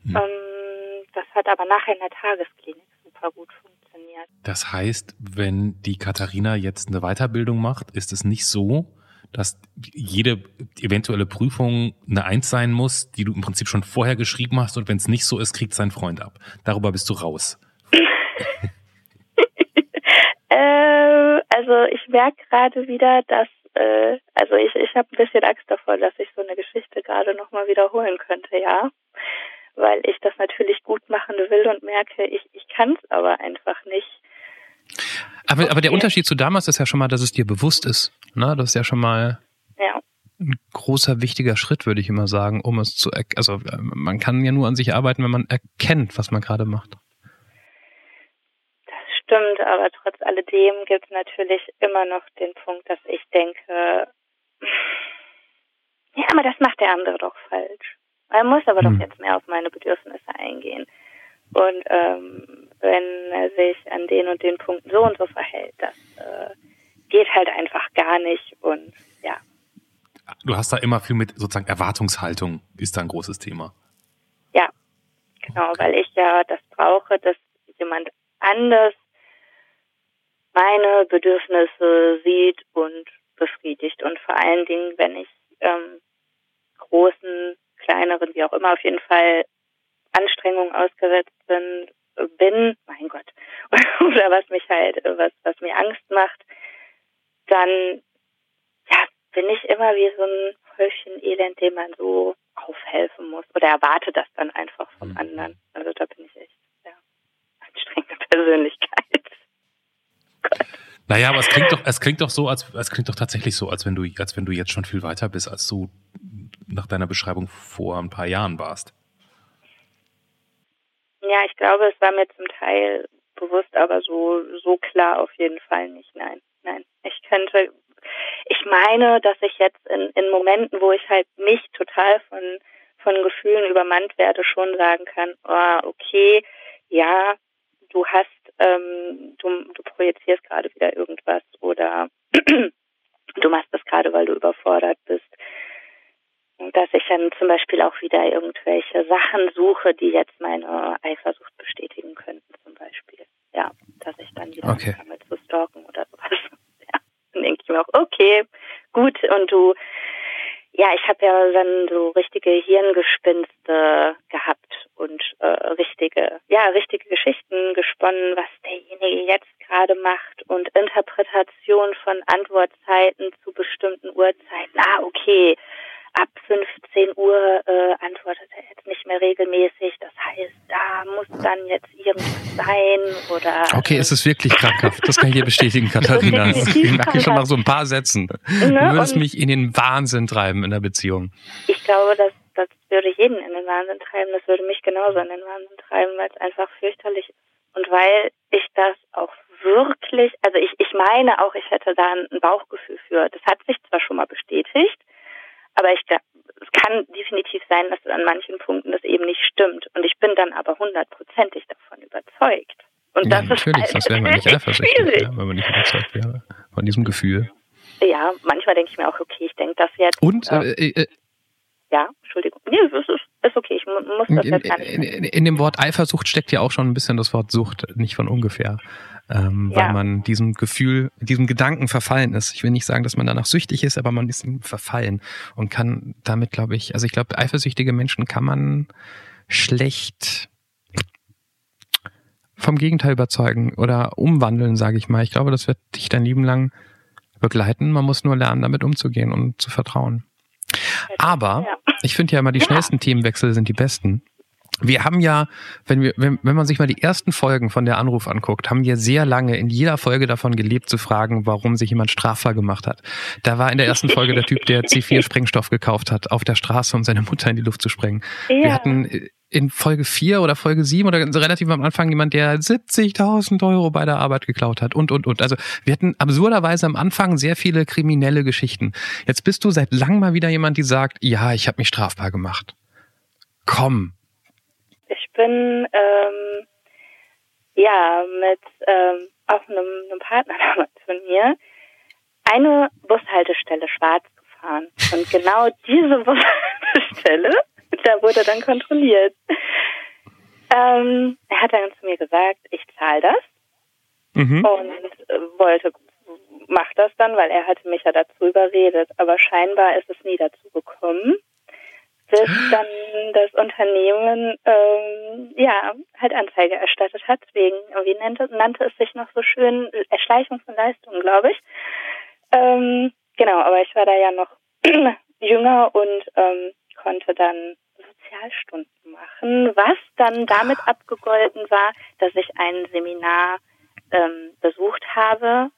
Hm. Ähm, das hat aber nachher in der Tagesklinik super gut funktioniert. Das heißt, wenn die Katharina jetzt eine Weiterbildung macht, ist es nicht so, dass jede eventuelle Prüfung eine Eins sein muss, die du im Prinzip schon vorher geschrieben hast und wenn es nicht so ist, kriegt sein Freund ab. Darüber bist du raus. äh, also ich merke gerade wieder, dass äh, also ich, ich habe ein bisschen Angst davor, dass ich so eine Geschichte gerade nochmal wiederholen könnte, ja weil ich das natürlich gut machen will und merke, ich, ich kann es aber einfach nicht. Aber, okay. aber der Unterschied zu damals ist ja schon mal, dass es dir bewusst ist. Ne? Das ist ja schon mal ja. ein großer, wichtiger Schritt, würde ich immer sagen, um es zu er Also man kann ja nur an sich arbeiten, wenn man erkennt, was man gerade macht. Das stimmt, aber trotz alledem gibt es natürlich immer noch den Punkt, dass ich denke, ja, aber das macht der andere doch falsch. Er muss aber Hm. doch jetzt mehr auf meine Bedürfnisse eingehen. Und ähm, wenn er sich an den und den Punkten so und so verhält, das äh, geht halt einfach gar nicht. Und ja, Du hast da immer viel mit sozusagen Erwartungshaltung, ist da ein großes Thema. ja, genau, weil ich ja das brauche, dass jemand anders meine Bedürfnisse sieht und befriedigt. Und vor allen Dingen, wenn ich ähm, großen, kleineren, wie auch immer, auf jeden Fall Anstrengungen ausgesetzt bin, bin, mein Gott, oder was mich halt, was, was mir Angst macht, dann ja, bin ich immer wie so ein Häufchen Elend, dem man so aufhelfen muss oder erwarte das dann einfach vom anderen. Also da bin ich echt ja, anstrengende Persönlichkeit. Naja, aber es klingt doch, es klingt doch so, als es klingt doch tatsächlich so, als wenn du, als wenn du jetzt schon viel weiter bist, als du nach deiner Beschreibung vor ein paar Jahren warst. Ja, ich glaube, es war mir zum Teil bewusst, aber so, so klar auf jeden Fall nicht. Nein, nein. Ich könnte, ich meine, dass ich jetzt in, in Momenten, wo ich halt nicht total von, von Gefühlen übermannt werde, schon sagen kann, oh, okay, ja, du hast, ähm, du, du projizierst gerade wieder irgendwas oder du machst das gerade, weil du überfordert bist. Dass ich dann zum Beispiel auch wieder irgendwelche Sachen suche, die jetzt meine Eifersucht bestätigen könnten, zum Beispiel. Ja, dass ich dann wieder Okay. anfange zu stalken oder sowas. Ja, dann denke ich mir auch, okay, gut, und du, ja, ich habe ja dann so richtige Hirngespinste gehabt und äh, richtige, ja, richtige Geschichten gesponnen, was derjenige jetzt gerade macht und Interpretation von Antwortzeiten zu bestimmten Uhrzeiten. Ah, okay, ab 15 Uhr äh, antwortet er jetzt nicht mehr regelmäßig. Das heißt, da muss dann jetzt irgendwas sein oder. Okay, es ist wirklich krankhaft. Das kann ich dir bestätigen, Katharina. Definitiv merke ich schon nach so ein paar Sätzen. Du Ne, würdest und- mich in den Wahnsinn treiben in der Beziehung. Ich glaube, das, das würde jeden in den Wahnsinn treiben. Das würde mich genauso in den Wahnsinn treiben, weil es einfach fürchterlich ist. Und weil ich das auch wirklich, also ich, ich meine auch, ich hätte da ein Bauchgefühl für. Das hat sich zwar schon mal bestätigt, aber ich es kann definitiv sein, dass an manchen Punkten das eben nicht stimmt. Und ich bin dann aber hundertprozentig davon überzeugt. Und Ja, das natürlich, ist halt sonst wären wir nicht eifersüchtig, schwierig. ja, wenn man nicht überzeugt wäre von diesem Gefühl. Ja, manchmal denke ich mir auch, okay, ich denke das jetzt. Und äh, äh, äh, ja, Entschuldigung. Nee, es ist, ist okay, ich mu- muss das in, jetzt gar nicht. in, in, in dem Wort Eifersucht steckt ja auch schon ein bisschen das Wort Sucht, nicht von ungefähr. Ähm, Ja. Weil man diesem Gefühl, diesem Gedanken verfallen ist. Ich will nicht sagen, dass man danach süchtig ist, aber man ist ihm verfallen und kann damit, glaube ich, also ich glaube, eifersüchtige Menschen kann man schlecht vom Gegenteil überzeugen oder umwandeln, sage ich mal. Ich glaube, das wird dich dein Leben lang begleiten. Man muss nur lernen, damit umzugehen und zu vertrauen. Aber ich finde ja immer, die Ja. schnellsten Themenwechsel sind die besten. Wir haben ja, wenn wir, wenn, wenn man sich mal die ersten Folgen von der Anruf anguckt, haben wir sehr lange in jeder Folge davon gelebt zu fragen, warum sich jemand strafbar gemacht hat. Da war in der ersten Folge der Typ, der C4 Sprengstoff gekauft hat, auf der Straße, um seine Mutter in die Luft zu sprengen. Ja. Wir hatten in Folge 4 oder Folge 7 oder relativ am Anfang jemand, der 70.000 Euro bei der Arbeit geklaut hat und, und, und. Also wir hatten absurderweise am Anfang sehr viele kriminelle Geschichten. Jetzt bist du seit langem mal wieder jemand, die sagt, ja, ich habe mich strafbar gemacht. Komm. Ich bin ähm, ja mit ähm, auch einem, einem Partner damals von mir eine Bushaltestelle schwarz gefahren. Und genau diese Bushaltestelle, da wurde dann kontrolliert. Ähm, er hat dann zu mir gesagt, ich zahle das Mhm. und äh, wollte, mach das dann, weil er hatte mich ja dazu überredet. Aber scheinbar ist es nie dazu gekommen, bis dann das Unternehmen ähm, ja halt Anzeige erstattet hat, wegen, wie nannte, nannte es sich noch so schön, Erschleichung von Leistungen, glaube ich. Ähm, genau, aber ich war da ja noch jünger und ähm, konnte dann Sozialstunden machen, was dann damit abgegolten war, dass ich ein Seminar ähm, besucht habe,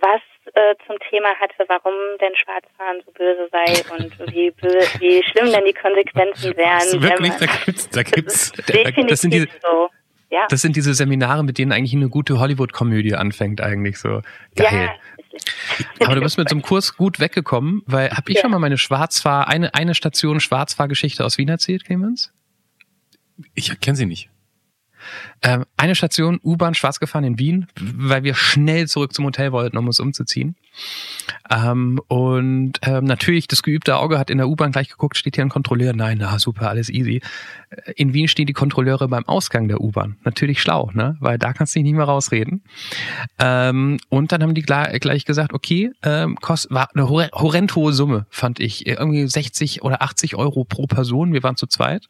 was äh, zum Thema hatte, warum denn Schwarzfahren so böse sei und wie, bö wie schlimm denn die Konsequenzen wären. Wenn wirklich, da gibt's, da gibt's. Definitiv das sind diese- so. Ja. Das sind diese Seminare, mit denen eigentlich eine gute Hollywood-Komödie anfängt, eigentlich so. Geil. Ja. Aber du bist mit so einem Kurs gut weggekommen, weil habe ich Ja. schon mal meine Schwarzfahr, eine, eine Station Schwarzfahrgeschichte aus Wien erzählt, Clemens? Ich kenne sie nicht. Ähm, eine Station U-Bahn schwarz gefahren in Wien, weil wir schnell zurück zum Hotel wollten, um uns umzuziehen. Ähm, und ähm, natürlich, das geübte Auge hat in der U-Bahn gleich geguckt, steht hier ein Kontrolleur? Nein, na super, alles easy. Äh, In Wien stehen die Kontrolleure beim Ausgang der U-Bahn. Natürlich schlau, ne? Weil da kannst du dich nicht mehr rausreden. Ähm, und dann haben die gleich, gesagt, okay, ähm, kost, war eine horre- horrend hohe Summe, fand ich. Irgendwie 60 oder 80 Euro pro Person. Wir waren zu zweit.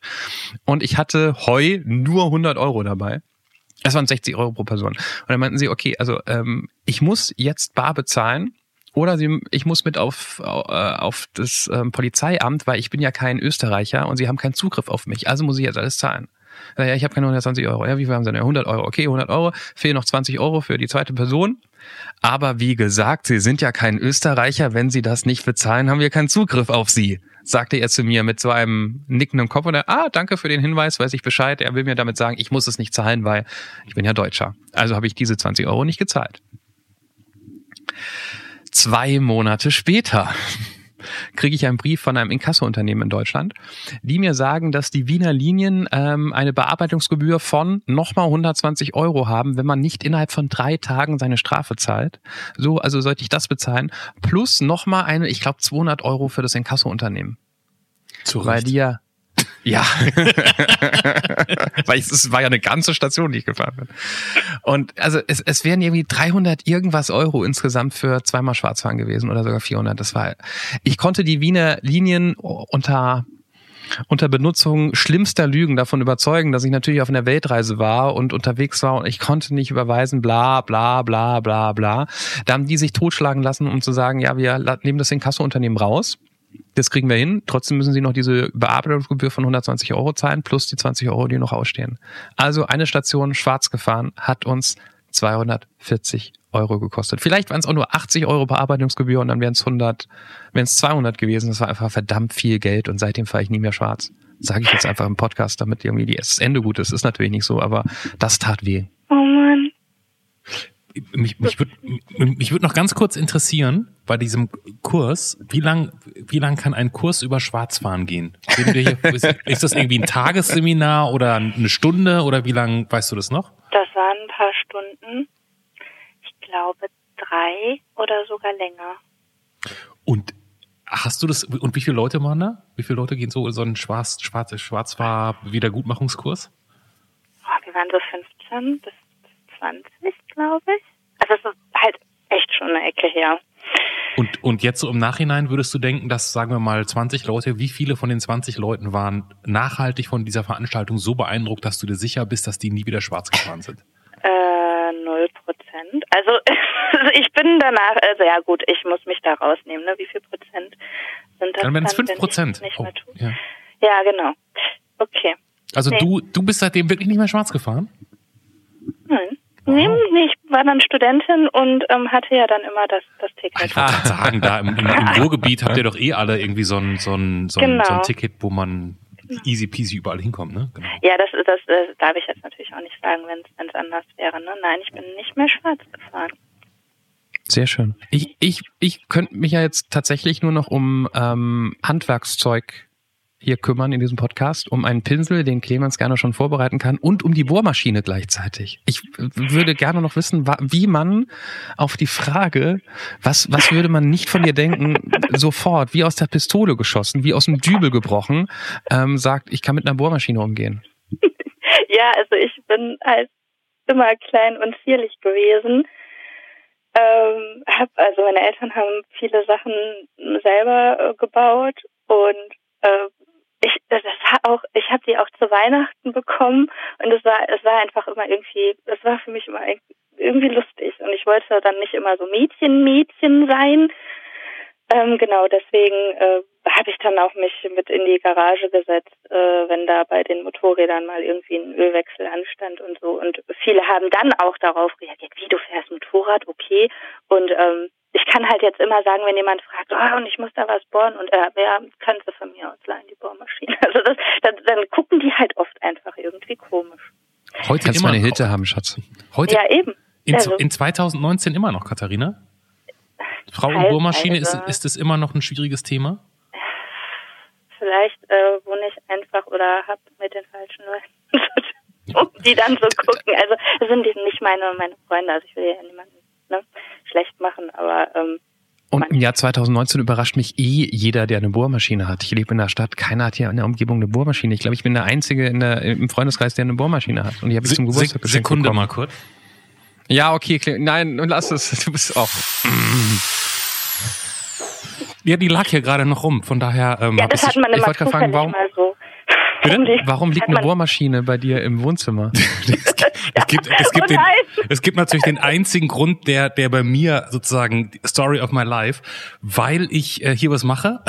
Und ich hatte heu nur 100 Euro dabei. Es waren 60 Euro pro Person. Und dann meinten sie, okay, also ähm, ich muss jetzt bar bezahlen oder sie, ich muss mit auf, äh, auf das ähm, Polizeiamt, weil ich bin ja kein Österreicher und sie haben keinen Zugriff auf mich. Also muss ich jetzt alles zahlen. Ja, ich habe keine 120 Euro. Ja, wie viel haben sie denn? Ja, 100 Euro. Okay, 100 Euro. Fehlen noch 20 Euro für die zweite Person. Aber wie gesagt, Sie sind ja kein Österreicher. Wenn Sie das nicht bezahlen, haben wir keinen Zugriff auf Sie, sagte er zu mir mit so einem nickenden Kopf. Und er, ah, danke für den Hinweis, weiß ich Bescheid. Er will mir damit sagen, ich muss es nicht zahlen, weil ich bin ja Deutscher. Also habe ich diese 20 Euro nicht gezahlt. Zwei Monate später kriege ich einen Brief von einem Inkassounternehmen in Deutschland, die mir sagen, dass die Wiener Linien ähm, eine Bearbeitungsgebühr von nochmal 120 Euro haben, wenn man nicht innerhalb von drei Tagen seine Strafe zahlt. So, also sollte ich das bezahlen. Plus nochmal eine, ich glaube 200 Euro für das Inkassounternehmen. Zu Weil die ja ja, weil es, war ja eine ganze Station, die ich gefahren bin. Und also es, es wären irgendwie 300 irgendwas Euro insgesamt für zweimal Schwarzfahren gewesen oder sogar 400. Das war, ich konnte die Wiener Linien unter unter Benutzung schlimmster Lügen davon überzeugen, dass ich natürlich auf einer Weltreise war und unterwegs war und ich konnte nicht überweisen, bla bla bla bla bla. Da haben die sich totschlagen lassen, um zu sagen, ja, wir nehmen das Inkassounternehmen raus. Das kriegen wir hin. Trotzdem müssen sie noch diese Bearbeitungsgebühr von 120 Euro zahlen, plus die 20 Euro, die noch ausstehen. Also eine Station schwarz gefahren hat uns 240 Euro gekostet. Vielleicht waren es auch nur 80 Euro Bearbeitungsgebühr und dann wären es 100, wären es 200 gewesen. Das war einfach verdammt viel Geld und seitdem fahre ich nie mehr schwarz. Sage ich jetzt einfach im Podcast, damit irgendwie das Ende gut ist. Ist natürlich nicht so, aber das tat weh. Oh Mann. Mich, mich würde mich würd noch ganz kurz interessieren, bei diesem Kurs, wie lang, wie lang kann ein Kurs über Schwarzfahren gehen? Hier, ist, ist das irgendwie ein Tagesseminar oder eine Stunde oder wie lang, weißt du das noch? Das waren ein paar Stunden. Ich glaube drei oder sogar länger. Und hast du das, und wie viele Leute waren da? Wie viele Leute gehen so in so einen Schwarz, Schwarz, Schwarzfahr-Wiedergutmachungskurs? Oh, wir waren so 15 bis 20, glaube ich. Also es ist halt echt schon eine Ecke her. Und, und jetzt so im Nachhinein würdest du denken, dass, sagen wir mal, 20 Leute, wie viele von den 20 Leuten waren nachhaltig von dieser Veranstaltung so beeindruckt, dass du dir sicher bist, dass die nie wieder schwarz gefahren sind? Äh, null Prozent. Also ich bin danach, also ja gut, ich muss mich da rausnehmen, ne? Wie viel Prozent sind das? Dann wären es dann, 5 wenn ich Prozent. Oh, ja. Ja, genau. Okay. Also Nee. du, du bist seitdem wirklich nicht mehr schwarz gefahren? Nein. Nee, nee, ich war dann Studentin und ähm, hatte ja dann immer das, das Ticket. Ich wollte gerade sagen, da im, im, im Ruhrgebiet habt ihr doch eh alle irgendwie so ein, so ein, so ein, Genau. so ein Ticket, wo man easy peasy überall hinkommt, ne? Genau. Ja, das, das, das darf ich jetzt natürlich auch nicht sagen, wenn es anders wäre. Ne? Nein, ich bin nicht mehr schwarz gefahren. Sehr schön. Ich, ich, ich könnte mich ja jetzt tatsächlich nur noch um ähm, Handwerkszeug hier kümmern in diesem Podcast, um einen Pinsel, den Clemens gerne schon vorbereiten kann, und um die Bohrmaschine gleichzeitig. Ich äh, würde gerne noch wissen, wie man auf die Frage, was, was würde man nicht von dir denken, sofort, wie aus der Pistole geschossen, wie aus dem Dübel gebrochen, ähm, sagt, ich kann mit einer Bohrmaschine umgehen. Ja, also ich bin halt immer klein und zierlich gewesen. Ähm, hab, also meine Eltern haben viele Sachen selber äh, gebaut und äh, ich das auch ich habe die auch zu Weihnachten bekommen und es war es war einfach immer irgendwie es war für mich immer irgendwie lustig und ich wollte dann nicht immer so Mädchen Mädchen sein ähm, genau, deswegen äh, habe ich dann auch mich mit in die Garage gesetzt, äh, wenn da bei den Motorrädern mal irgendwie ein Ölwechsel anstand und so. Und viele haben dann auch darauf reagiert, wie du fährst Motorrad, okay. Und ähm, ich kann halt jetzt immer sagen, wenn jemand fragt, oh, und ich muss da was bohren und äh, ja, können sie von mir ausleihen, die Bohrmaschine. Also das, dann, dann gucken die halt oft einfach irgendwie komisch. Heute Kannst du immer meine noch. Hilfe haben, Schatz. Heute Ja, eben. in, Also, in 2019 immer noch, Katharina? Frau und Bohrmaschine, ist, ist das immer noch ein schwieriges Thema? Vielleicht äh, wohne ich einfach oder hab mit den falschen Leuten, um die dann so gucken. Also es sind die nicht meine meine Freunde, also ich will ja niemanden ne, schlecht machen, aber ähm, Und im Jahr 2019 überrascht mich eh jeder, der eine Bohrmaschine hat. Ich lebe in der Stadt, keiner hat hier in der Umgebung eine Bohrmaschine. Ich glaube, ich bin der Einzige in der, im Freundeskreis, der eine Bohrmaschine hat. Und die habe ich zum Geburtstag geschenkt Sekunde bekommen. mal kurz. Ja, okay, nein, lass es. Du bist auch. Ja, die lag hier gerade noch rum, von daher ähm, ja, das ich hat man ich immer wollte gerade fragen, warum- mal so. Bitte? Warum liegt eine Bohrmaschine bei dir im Wohnzimmer? es gibt, es gibt, Oh den, es gibt natürlich den einzigen Grund, der, der bei mir sozusagen Story of my life, weil ich äh, hier was mache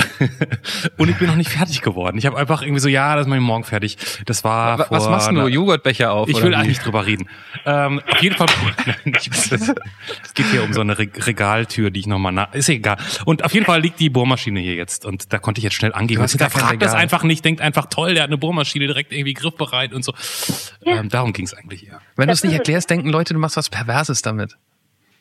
und ich bin noch nicht fertig geworden. Ich habe einfach irgendwie so, ja, das mache ich morgen fertig. Das war Wa- vor Was machst du? Joghurtbecher auf? Ich will wie? eigentlich nicht drüber reden. Ähm, auf jeden Fall, Nein, es geht hier um so eine Re Regaltür, die ich nochmal nach, ist egal. Und auf jeden Fall liegt die Bohrmaschine hier jetzt und da konnte ich jetzt schnell angehen. Kein fragt das einfach nicht, denkt einfach toll, der hat eine Bohrmaschine direkt irgendwie griffbereit und so. Ja. Ähm, darum ging es eigentlich eher. Wenn du es nicht erklärst, denken Leute, du machst was Perverses damit.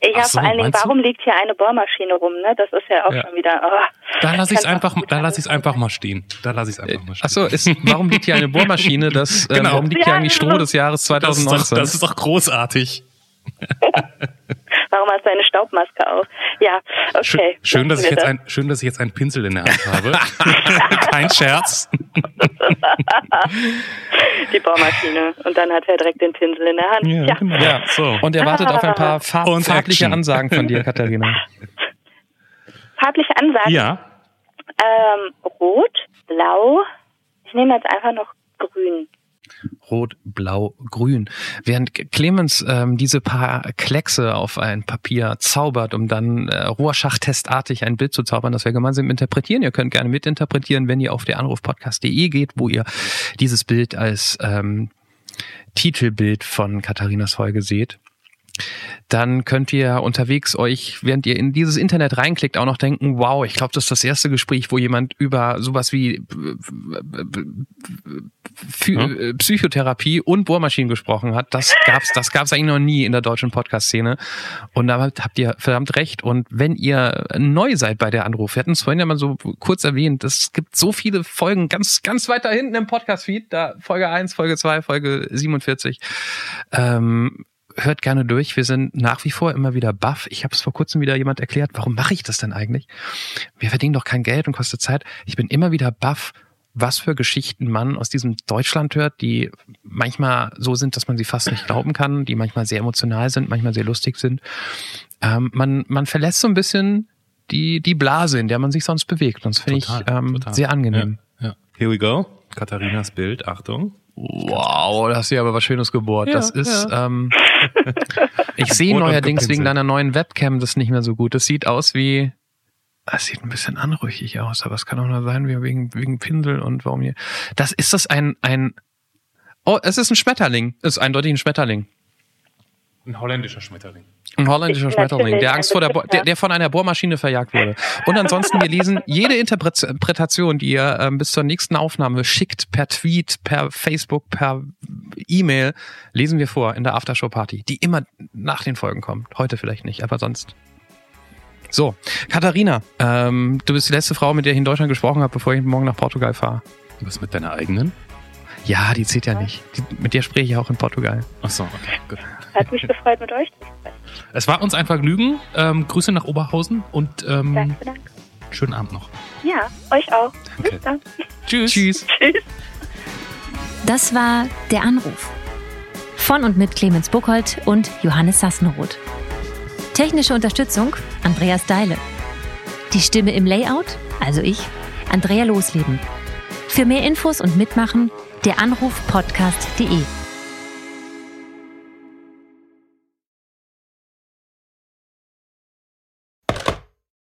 Ja, Ach so, vor allen Dingen, meinst du? warum liegt hier eine Bohrmaschine rum? Ne? Das ist ja auch Ja. schon wieder. Oh, Da lasse ich es einfach, auch gut da lasse ich es sein. einfach mal stehen. Da lasse ich es einfach mal stehen. Achso, ist, warum liegt hier eine Bohrmaschine? Das, ähm, Genau. Warum liegt hier Ja, eigentlich genau. Stroh des Jahres das, ist doch, 2019? das ist doch großartig. warum hast du eine Staubmaske auf? Ja, Schön, okay. schön, dass ich jetzt wir ein, schön, dass ich jetzt einen Pinsel in der Hand habe. Kein Scherz. die Bohrmaschine. Und dann hat er direkt den Pinsel in der Hand. Ja, genau. Ja, so. Und er wartet auf ein paar Farb Und farbliche Action. Ansagen von dir, Katharina. Farbliche Ansagen. ja, Ähm, rot, blau. Ich nehme jetzt einfach noch grün. Rot, Blau, Grün. Während Clemens ähm, diese paar Kleckse auf ein Papier zaubert, um dann äh, rohrschachttestartig ein Bild zu zaubern, das wir gemeinsam interpretieren. Ihr könnt gerne mitinterpretieren, wenn ihr auf der Anrufpodcast.de geht, wo ihr dieses Bild als ähm, Titelbild von Katharinas Folge seht. Dann könnt ihr unterwegs euch, während ihr in dieses Internet reinklickt, auch noch denken, wow, ich glaube, das ist das erste Gespräch, wo jemand über sowas wie Ja. äh, Psychotherapie und Bohrmaschinen gesprochen hat. Das gab's, das gab's eigentlich noch nie in der deutschen Podcast-Szene. Und damit habt ihr verdammt recht. Und wenn ihr neu seid bei der Anruf, wir hatten es vorhin ja mal so kurz erwähnt, es gibt so viele Folgen ganz, ganz weiter hinten im Podcast-Feed, da Folge 1, Folge 2, Folge 47. Ähm, hört gerne durch. Wir sind nach wie vor immer wieder baff. Ich habe es vor kurzem wieder jemand erklärt, warum mache ich das denn eigentlich? Wir verdienen doch kein Geld und kostet Zeit. Ich bin immer wieder baff, was für Geschichten man aus diesem Deutschland hört, die manchmal so sind, dass man sie fast nicht glauben kann, die manchmal sehr emotional sind, manchmal sehr lustig sind. Ähm, man, man verlässt so ein bisschen die, die Blase, in der man sich sonst bewegt. Und das finde ich ähm, total. sehr angenehm. Ja, ja. Here we go. Katharinas Bild, Achtung. Wow, da hast du ja aber was Schönes gebohrt. Ja, das ist, ähm, ich sehe neuerdings wegen deiner neuen Webcam das nicht mehr so gut. Das sieht aus wie, das sieht ein bisschen anrüchig aus, aber es kann auch nur sein, wie wegen, wegen Pinsel und warum hier. Das ist das ein, ein, oh, es ist ein Schmetterling. Es ist eindeutig ein Schmetterling. Ein holländischer Schmetterling. Ein holländischer Ich Schmetterling, der Angst vor der, Bo der, der von einer Bohrmaschine verjagt wurde. Und ansonsten, wir lesen jede Interpretation, die ihr ähm, bis zur nächsten Aufnahme schickt, per Tweet, per Facebook, per E-Mail, lesen wir vor in der Aftershow-Party, die immer nach den Folgen kommt. Heute vielleicht nicht, aber sonst. So, Katharina, ähm, du bist die letzte Frau, mit der ich in Deutschland gesprochen habe, bevor ich morgen nach Portugal fahre. Was mit deiner eigenen? Ja, die zählt ja nicht. Die, mit der spreche ich auch in Portugal. Ach so, okay, gut. Hat mich gefreut, mit euch zu sprechen. Es war uns ein Vergnügen. Ähm, Grüße nach Oberhausen und ähm, Danke, danke. schönen Abend noch. Ja, euch auch. Danke. Bis dann. Tschüss. Tschüss. Tschüss. Das war Der Anruf. Von und mit Clemens Buchholz und Johannes Sassenroth. Technische Unterstützung Andreas Deile. Die Stimme im Layout, also ich, Andrea Losleben. Für mehr Infos und Mitmachen der Anruf podcast.de.